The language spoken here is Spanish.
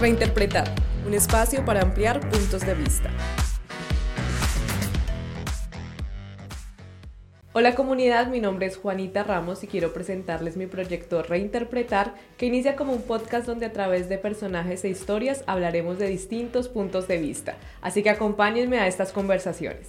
Reinterpretar, un espacio para ampliar puntos de vista. Hola comunidad, mi nombre es Juanita Ramos y quiero presentarles mi proyecto Reinterpretar, que inicia como un podcast donde a través de personajes e historias hablaremos de distintos puntos de vista. Así que acompáñenme a estas conversaciones.